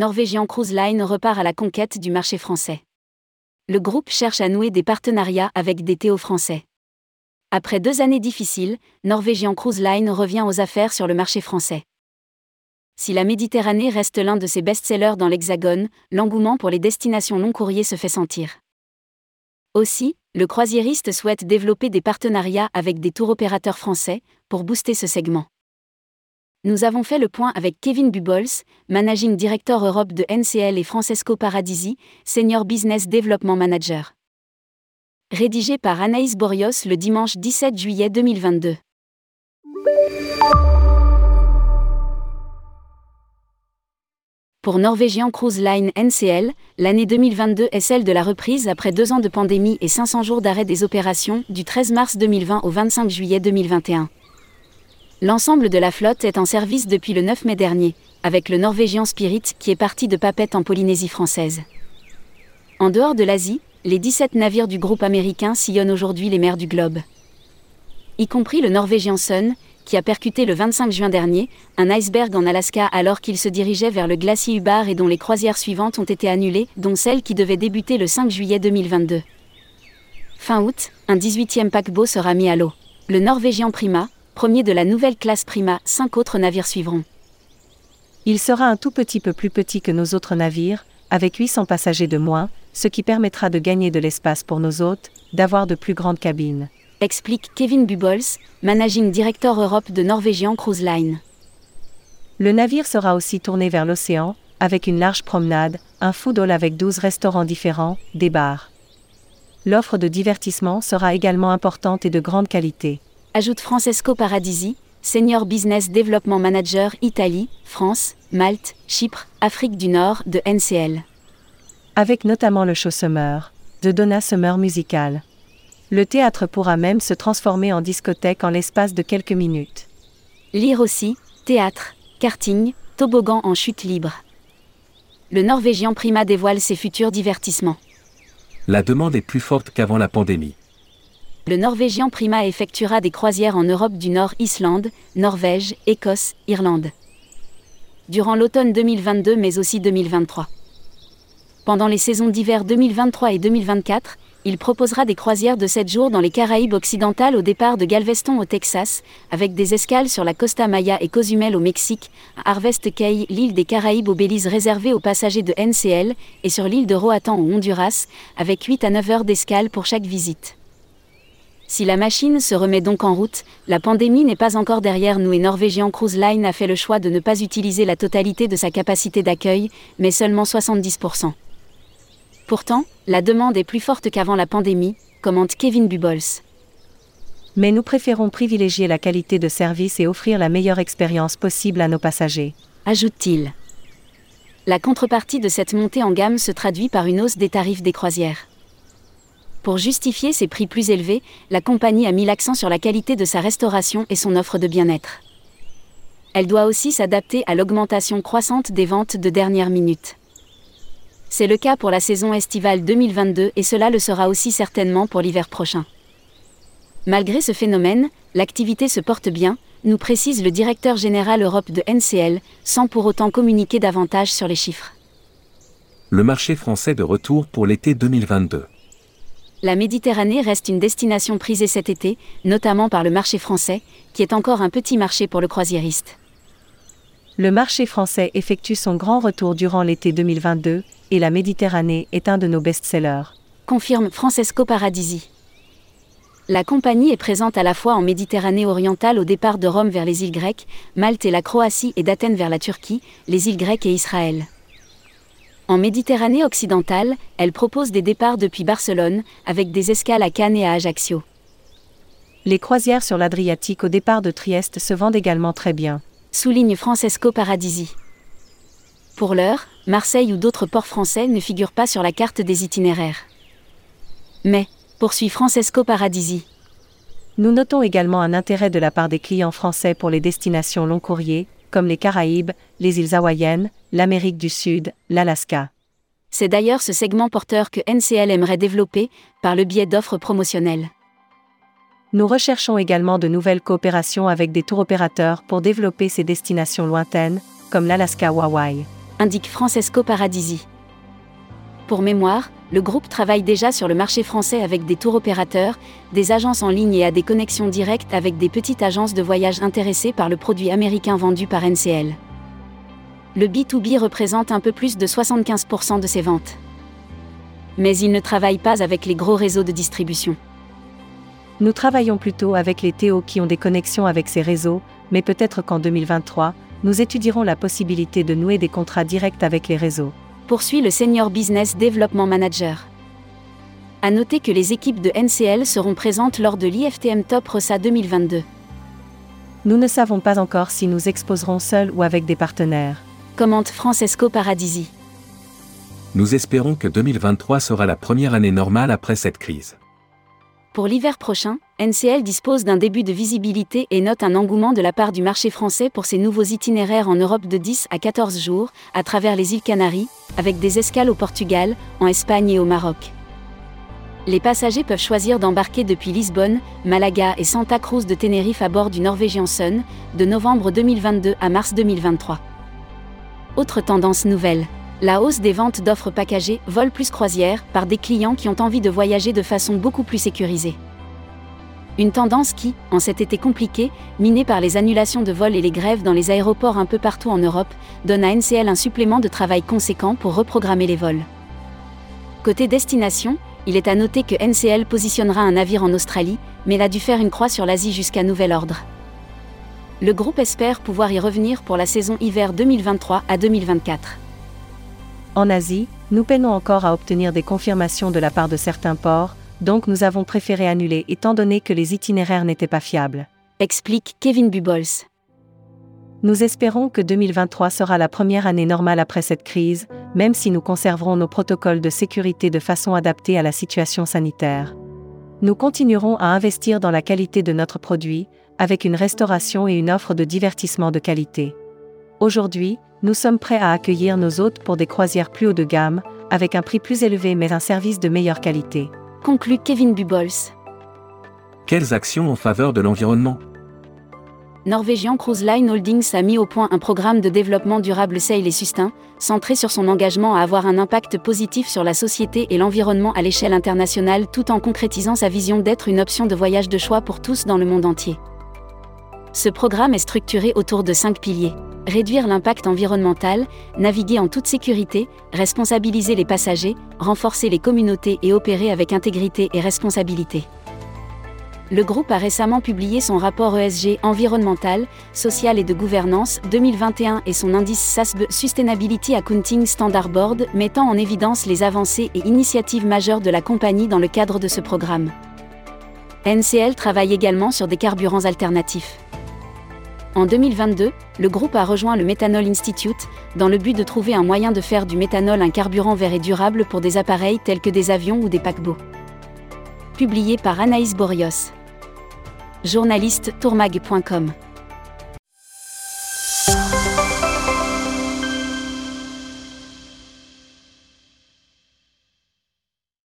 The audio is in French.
Norwegian Cruise Line repart à la conquête du marché français. Le groupe cherche à nouer des partenariats avec des Théo français. Après deux années difficiles, Norwegian Cruise Line revient aux affaires sur le marché français. Si la Méditerranée reste l'un de ses best-sellers dans l'Hexagone, l'engouement pour les destinations long courrier se fait sentir. Aussi, le croisiériste souhaite développer des partenariats avec des tours opérateurs français pour booster ce segment. Nous avons fait le point avec Kevin Bubols, Managing Director Europe de NCL et Francesco Paradisi, Senior Business Development Manager. Rédigé par Anaïs Borios le dimanche 17 juillet 2022. Pour Norwegian Cruise Line NCL, l'année 2022 est celle de la reprise après deux ans de pandémie et 500 jours d'arrêt des opérations, du 13 mars 2020 au 25 juillet 2021. L'ensemble de la flotte est en service depuis le 9 mai dernier, avec le Norwegian Spirit qui est parti de Papette en Polynésie française. En dehors de l'Asie, les 17 navires du groupe américain sillonnent aujourd'hui les mers du globe. Y compris le Norwegian Sun, qui a percuté le 25 juin dernier un iceberg en Alaska alors qu'il se dirigeait vers le glacier Hubbard et dont les croisières suivantes ont été annulées, dont celle qui devait débuter le 5 juillet 2022. Fin août, un 18e paquebot sera mis à l'eau. Le Norvégien Prima, premier de la nouvelle classe Prima, cinq autres navires suivront. Il sera un tout petit peu plus petit que nos autres navires, avec 800 passagers de moins, ce qui permettra de gagner de l'espace pour nos hôtes, d'avoir de plus grandes cabines explique Kevin Bubols, Managing Director Europe de Norwegian Cruise Line. Le navire sera aussi tourné vers l'océan, avec une large promenade, un food hall avec 12 restaurants différents, des bars. L'offre de divertissement sera également importante et de grande qualité. Ajoute Francesco Paradisi, Senior Business Development Manager Italie, France, Malte, Chypre, Afrique du Nord de NCL. Avec notamment le show Summer, de Donna Summer Musical le théâtre pourra même se transformer en discothèque en l'espace de quelques minutes. Lire aussi, théâtre, karting, toboggan en chute libre. Le Norvégien Prima dévoile ses futurs divertissements. La demande est plus forte qu'avant la pandémie. Le Norvégien Prima effectuera des croisières en Europe du Nord, Islande, Norvège, Écosse, Irlande. Durant l'automne 2022 mais aussi 2023. Pendant les saisons d'hiver 2023 et 2024, il proposera des croisières de 7 jours dans les Caraïbes occidentales au départ de Galveston au Texas, avec des escales sur la Costa Maya et Cozumel au Mexique, à Harvest Cay, l'île des Caraïbes au Belize réservée aux passagers de NCL, et sur l'île de Roatan au Honduras, avec 8 à 9 heures d'escale pour chaque visite. Si la machine se remet donc en route, la pandémie n'est pas encore derrière nous et Norwegian Cruise Line a fait le choix de ne pas utiliser la totalité de sa capacité d'accueil, mais seulement 70%. Pourtant, la demande est plus forte qu'avant la pandémie, commente Kevin Bubols. Mais nous préférons privilégier la qualité de service et offrir la meilleure expérience possible à nos passagers. Ajoute-t-il. La contrepartie de cette montée en gamme se traduit par une hausse des tarifs des croisières. Pour justifier ces prix plus élevés, la compagnie a mis l'accent sur la qualité de sa restauration et son offre de bien-être. Elle doit aussi s'adapter à l'augmentation croissante des ventes de dernière minute. C'est le cas pour la saison estivale 2022 et cela le sera aussi certainement pour l'hiver prochain. Malgré ce phénomène, l'activité se porte bien, nous précise le directeur général Europe de NCL, sans pour autant communiquer davantage sur les chiffres. Le marché français de retour pour l'été 2022. La Méditerranée reste une destination prisée cet été, notamment par le marché français, qui est encore un petit marché pour le croisiériste. Le marché français effectue son grand retour durant l'été 2022, et la Méditerranée est un de nos best-sellers. Confirme Francesco Paradisi. La compagnie est présente à la fois en Méditerranée orientale au départ de Rome vers les îles grecques, Malte et la Croatie et d'Athènes vers la Turquie, les îles grecques et Israël. En Méditerranée occidentale, elle propose des départs depuis Barcelone, avec des escales à Cannes et à Ajaccio. Les croisières sur l'Adriatique au départ de Trieste se vendent également très bien. Souligne Francesco Paradisi. Pour l'heure, Marseille ou d'autres ports français ne figurent pas sur la carte des itinéraires. Mais, poursuit Francesco Paradisi. Nous notons également un intérêt de la part des clients français pour les destinations long courrier, comme les Caraïbes, les îles hawaïennes, l'Amérique du Sud, l'Alaska. C'est d'ailleurs ce segment porteur que NCL aimerait développer, par le biais d'offres promotionnelles. Nous recherchons également de nouvelles coopérations avec des tours opérateurs pour développer ces destinations lointaines, comme l'Alaska ou Hawaï indique Francesco Paradisi. Pour mémoire, le groupe travaille déjà sur le marché français avec des tours opérateurs, des agences en ligne et a des connexions directes avec des petites agences de voyage intéressées par le produit américain vendu par NCL. Le B2B représente un peu plus de 75% de ses ventes. Mais il ne travaille pas avec les gros réseaux de distribution. Nous travaillons plutôt avec les TO qui ont des connexions avec ces réseaux, mais peut-être qu'en 2023, nous étudierons la possibilité de nouer des contrats directs avec les réseaux poursuit le Senior Business Development Manager. À noter que les équipes de NCL seront présentes lors de l'IFTM Top RESA 2022. Nous ne savons pas encore si nous exposerons seuls ou avec des partenaires. Commente Francesco Paradisi. Nous espérons que 2023 sera la première année normale après cette crise. Pour l'hiver prochain, NCL dispose d'un début de visibilité et note un engouement de la part du marché français pour ses nouveaux itinéraires en Europe de 10 à 14 jours, à travers les îles Canaries, avec des escales au Portugal, en Espagne et au Maroc. Les passagers peuvent choisir d'embarquer depuis Lisbonne, Malaga et Santa Cruz de Tenerife à bord du Norwegian Sun, de novembre 2022 à mars 2023. Autre tendance nouvelle la hausse des ventes d'offres packagées, vol plus croisière, par des clients qui ont envie de voyager de façon beaucoup plus sécurisée. Une tendance qui, en cet été compliqué, miné par les annulations de vols et les grèves dans les aéroports un peu partout en Europe, donne à NCL un supplément de travail conséquent pour reprogrammer les vols. Côté destination, il est à noter que NCL positionnera un navire en Australie, mais il a dû faire une croix sur l'Asie jusqu'à nouvel ordre. Le groupe espère pouvoir y revenir pour la saison hiver 2023 à 2024. En Asie, nous peinons encore à obtenir des confirmations de la part de certains ports, donc nous avons préféré annuler étant donné que les itinéraires n'étaient pas fiables. Explique Kevin Bubols. Nous espérons que 2023 sera la première année normale après cette crise, même si nous conserverons nos protocoles de sécurité de façon adaptée à la situation sanitaire. Nous continuerons à investir dans la qualité de notre produit, avec une restauration et une offre de divertissement de qualité. Aujourd'hui, nous sommes prêts à accueillir nos hôtes pour des croisières plus haut de gamme, avec un prix plus élevé mais un service de meilleure qualité. Conclut Kevin Bubols. Quelles actions en faveur de l'environnement? Norwegian Cruise Line Holdings a mis au point un programme de développement durable Sail et Sustain, centré sur son engagement à avoir un impact positif sur la société et l'environnement à l'échelle internationale tout en concrétisant sa vision d'être une option de voyage de choix pour tous dans le monde entier. Ce programme est structuré autour de cinq piliers réduire l'impact environnemental, naviguer en toute sécurité, responsabiliser les passagers, renforcer les communautés et opérer avec intégrité et responsabilité. Le groupe a récemment publié son rapport ESG environnemental, social et de gouvernance 2021 et son indice SASB Sustainability Accounting Standard Board mettant en évidence les avancées et initiatives majeures de la compagnie dans le cadre de ce programme. NCL travaille également sur des carburants alternatifs. En 2022, le groupe a rejoint le Methanol Institute, dans le but de trouver un moyen de faire du méthanol un carburant vert et durable pour des appareils tels que des avions ou des paquebots. Publié par Anaïs Borios. Journaliste tourmag.com